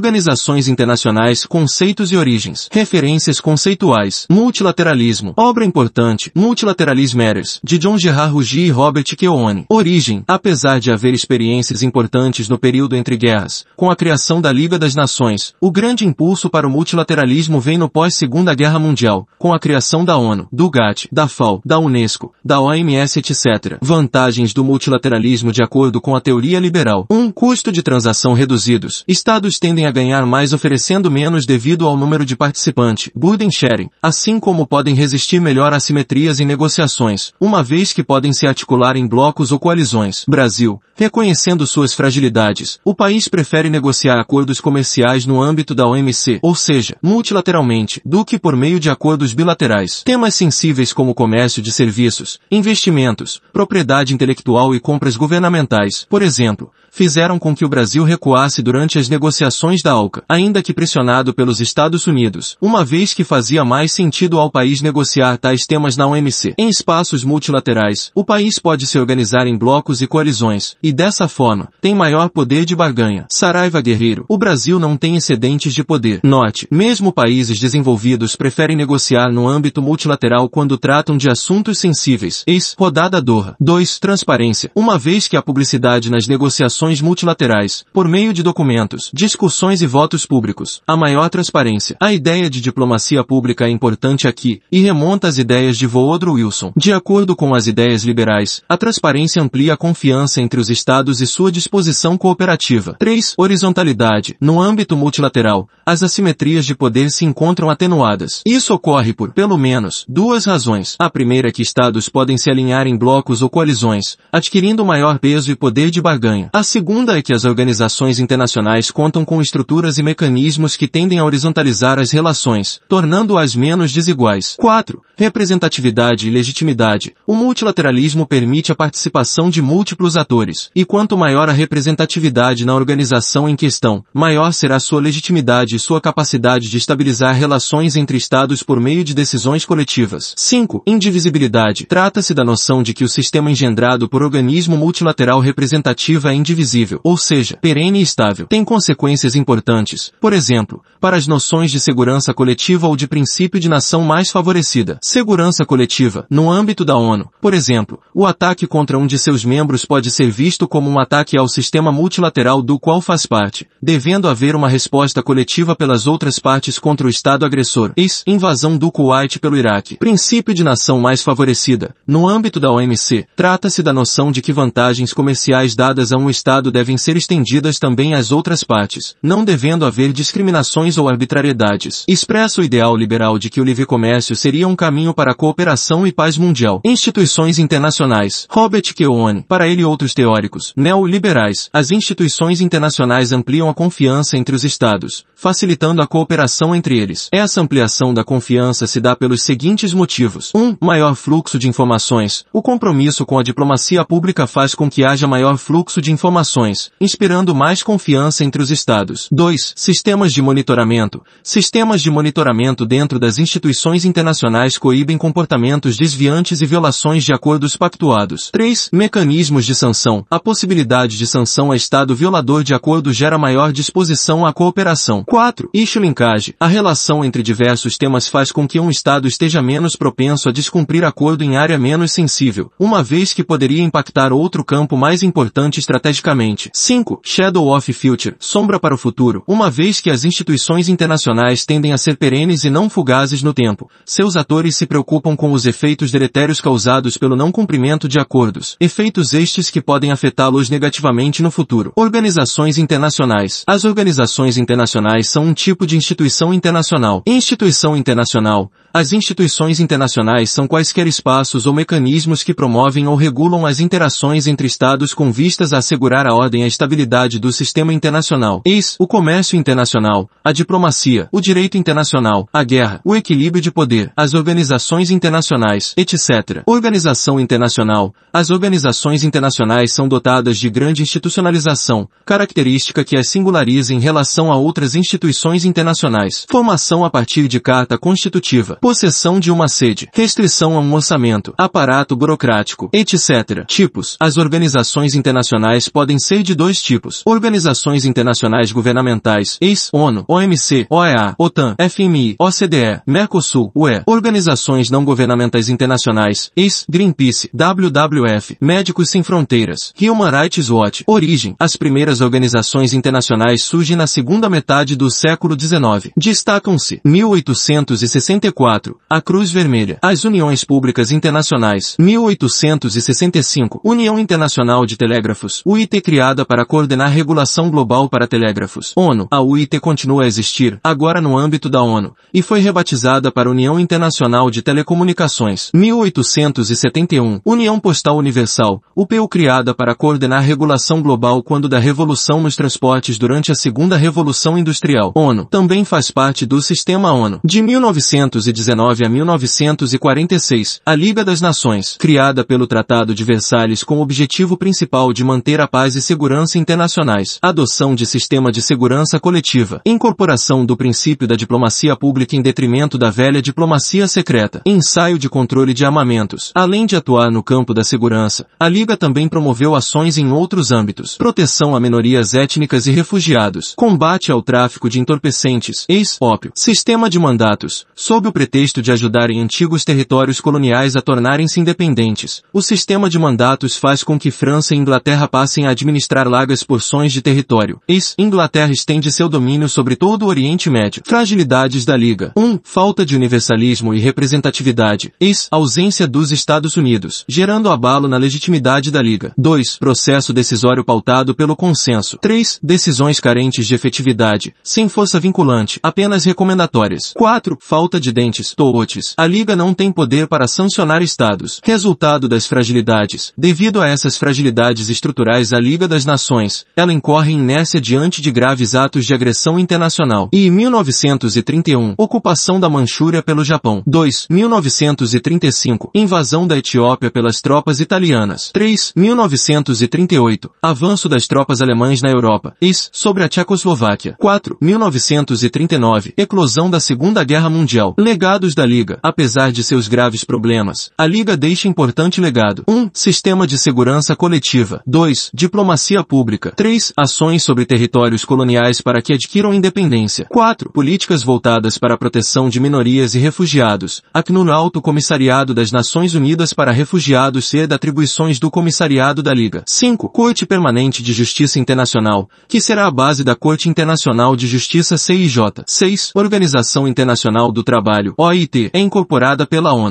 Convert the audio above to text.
Organizações internacionais, conceitos e origens. Referências conceituais. Multilateralismo. Obra importante. Multilateralism Matters. De John Gerard Ruggie e Robert Keohane. Origem. Apesar de haver experiências importantes no período entre guerras, com a criação da Liga das Nações, o grande impulso para o multilateralismo vem no pós-Segunda Guerra Mundial, com a criação da ONU, do GATT, da FAO, da Unesco, da OMS etc. Vantagens do multilateralismo de acordo com a teoria liberal. 1. Um, custo de transação reduzidos. Estados tendem a a ganhar mais oferecendo menos devido ao número de participantes, burden sharing, assim como podem resistir melhor a simetrias em negociações, uma vez que podem se articular em blocos ou coalizões. Brasil, reconhecendo suas fragilidades, o país prefere negociar acordos comerciais no âmbito da OMC, ou seja, multilateralmente, do que por meio de acordos bilaterais. Temas sensíveis como comércio de serviços, investimentos, propriedade intelectual e compras governamentais, por exemplo, fizeram com que o Brasil recuasse durante as negociações da ALCA, ainda que pressionado pelos Estados Unidos, uma vez que fazia mais sentido ao país negociar tais temas na OMC. Em espaços multilaterais, o país pode se organizar em blocos e coalizões, e dessa forma, tem maior poder de barganha. Saraiva Guerreiro, o Brasil não tem excedentes de poder. Note, mesmo países desenvolvidos preferem negociar no âmbito multilateral quando tratam de assuntos sensíveis. Ex, rodada Doha. 2. Transparência. Uma vez que a publicidade nas negociações multilaterais, por meio de documentos, discussões e votos públicos. A maior transparência. A ideia de diplomacia pública é importante aqui, e remonta às ideias de Woodrow Wilson. De acordo com as ideias liberais, a transparência amplia a confiança entre os Estados e sua disposição cooperativa. 3. Horizontalidade. No âmbito multilateral, as assimetrias de poder se encontram atenuadas. Isso ocorre por, pelo menos, duas razões. A primeira é que Estados podem se alinhar em blocos ou coalizões, adquirindo maior peso e poder de barganha. A segunda é que as organizações internacionais contam com estruturas e mecanismos que tendem a horizontalizar as relações, tornando-as menos desiguais. 4. Representatividade e legitimidade. O multilateralismo permite a participação de múltiplos atores, e quanto maior a representatividade na organização em questão, maior será sua legitimidade e sua capacidade de estabilizar relações entre Estados por meio de decisões coletivas. 5. Indivisibilidade. Trata-se da noção de que o sistema engendrado por organismo multilateral representativo é indivisível ou seja, perene e estável, tem consequências importantes, por exemplo, para as noções de segurança coletiva ou de princípio de nação mais favorecida. Segurança coletiva, no âmbito da ONU, por exemplo, o ataque contra um de seus membros pode ser visto como um ataque ao sistema multilateral do qual faz parte, devendo haver uma resposta coletiva pelas outras partes contra o Estado agressor. Ex, invasão do Kuwait pelo Iraque. Princípio de nação mais favorecida. No âmbito da OMC, trata-se da noção de que vantagens comerciais dadas a um Estado devem ser estendidas também às outras partes, não devendo haver discriminações ou arbitrariedades. Expressa o ideal liberal de que o livre comércio seria um caminho para a cooperação e paz mundial. Instituições internacionais. Robert Keohane, para ele e outros teóricos, neoliberais, as instituições internacionais ampliam a confiança entre os Estados, facilitando a cooperação entre eles. Essa ampliação da confiança se dá pelos seguintes motivos. 1. Um, maior fluxo de informações. O compromisso com a diplomacia pública faz com que haja maior fluxo de informações inspirando mais confiança entre os Estados. 2. Sistemas de monitoramento. Sistemas de monitoramento dentro das instituições internacionais coíbem comportamentos desviantes e violações de acordos pactuados. 3. Mecanismos de sanção. A possibilidade de sanção a Estado violador de acordo gera maior disposição à cooperação. 4. Issue linkage. A relação entre diversos temas faz com que um Estado esteja menos propenso a descumprir acordo em área menos sensível, uma vez que poderia impactar outro campo mais importante estrategicamente 5. Shadow of Future, sombra para o futuro. Uma vez que as instituições internacionais tendem a ser perenes e não fugazes no tempo, seus atores se preocupam com os efeitos deletérios causados pelo não cumprimento de acordos, efeitos estes que podem afetá-los negativamente no futuro. Organizações internacionais. As organizações internacionais são um tipo de instituição internacional. Instituição internacional. As instituições internacionais são quaisquer espaços ou mecanismos que promovem ou regulam as interações entre Estados com vistas a assegurar a ordem e a estabilidade do sistema internacional. Eis, o comércio internacional, a diplomacia, o direito internacional, a guerra, o equilíbrio de poder, as organizações internacionais, etc. Organização internacional. As organizações internacionais são dotadas de grande institucionalização, característica que as singulariza em relação a outras instituições internacionais. Formação a partir de carta constitutiva, possessão de uma sede, restrição a um orçamento, aparato burocrático, etc. Tipos. As organizações internacionais podem ser de dois tipos. Organizações internacionais governamentais, ex, ONU, OMC, OEA, OTAN, FMI, OCDE, Mercosul, UE, organizações não governamentais internacionais, ex, Greenpeace, WWF, Médicos Sem Fronteiras, Human Rights Watch, Origem. As primeiras organizações internacionais surgem na segunda metade do século XIX. Destacam-se, 1864, a Cruz Vermelha, as Uniões Públicas Internacionais, 1865, União Internacional de Telégrafos, UIT criada para coordenar regulação global para telégrafos. ONU, a UIT continua a existir, agora no âmbito da ONU, e foi rebatizada para União Internacional de Telecomunicações, 1871, União Postal Universal, UPU criada para coordenar regulação global quando da revolução nos transportes durante a Segunda Revolução Industrial. ONU, também faz parte do Sistema ONU. De 1919 a 1946, a Liga das Nações, criada pelo Tratado de Versalhes com o objetivo principal de manter a paz e segurança internacionais, adoção de sistema de segurança coletiva, incorporação do princípio da diplomacia pública em detrimento da velha diplomacia secreta, ensaio de controle de armamentos. Além de atuar no campo da segurança, a Liga também promoveu ações em outros âmbitos, proteção a minorias étnicas e refugiados, combate ao tráfico de entorpecentes, ex-ópio, sistema de mandatos, sob o pretexto de ajudar em antigos territórios coloniais a tornarem-se independentes. O sistema de mandatos faz com que França e Inglaterra passem a administrar largas porções de território. Ex-Inglaterra estende seu domínio sobre todo o Oriente Médio. Fragilidades da Liga. 1. Um, falta de universalismo e representatividade. Ex. Ausência dos Estados Unidos, gerando abalo na legitimidade da Liga. 2. Processo decisório pautado pelo consenso. 3. Decisões carentes de efetividade, sem força vinculante, apenas recomendatórias. 4. Falta de dentes, tootes. A Liga não tem poder para sancionar estados. Resultado das fragilidades. Devido a essas fragilidades estruturais a Liga das Nações, ela incorre em inércia diante de graves atos de agressão internacional. E 1931, ocupação da Manchúria pelo Japão. 2. 1935, invasão da Etiópia pelas tropas italianas. 3. 1938, avanço das tropas alemãs na Europa. Is, sobre a Tchecoslováquia. 4. 1939, eclosão da Segunda Guerra Mundial. Legados da Liga. Apesar de seus graves problemas, a Liga deixa importante legado. 1. Sistema de segurança coletiva. 2. Diplomacia pública. 3. Ações sobre territórios coloniais para que adquiram independência. 4. Políticas voltadas para a proteção de minorias e refugiados. ACNUR Alto Comissariado das Nações Unidas para Refugiados e atribuições do Comissariado da Liga. 5. Corte Permanente de Justiça Internacional, que será a base da Corte Internacional de Justiça CIJ. 6. Organização Internacional do Trabalho, OIT, é incorporada pela ONU.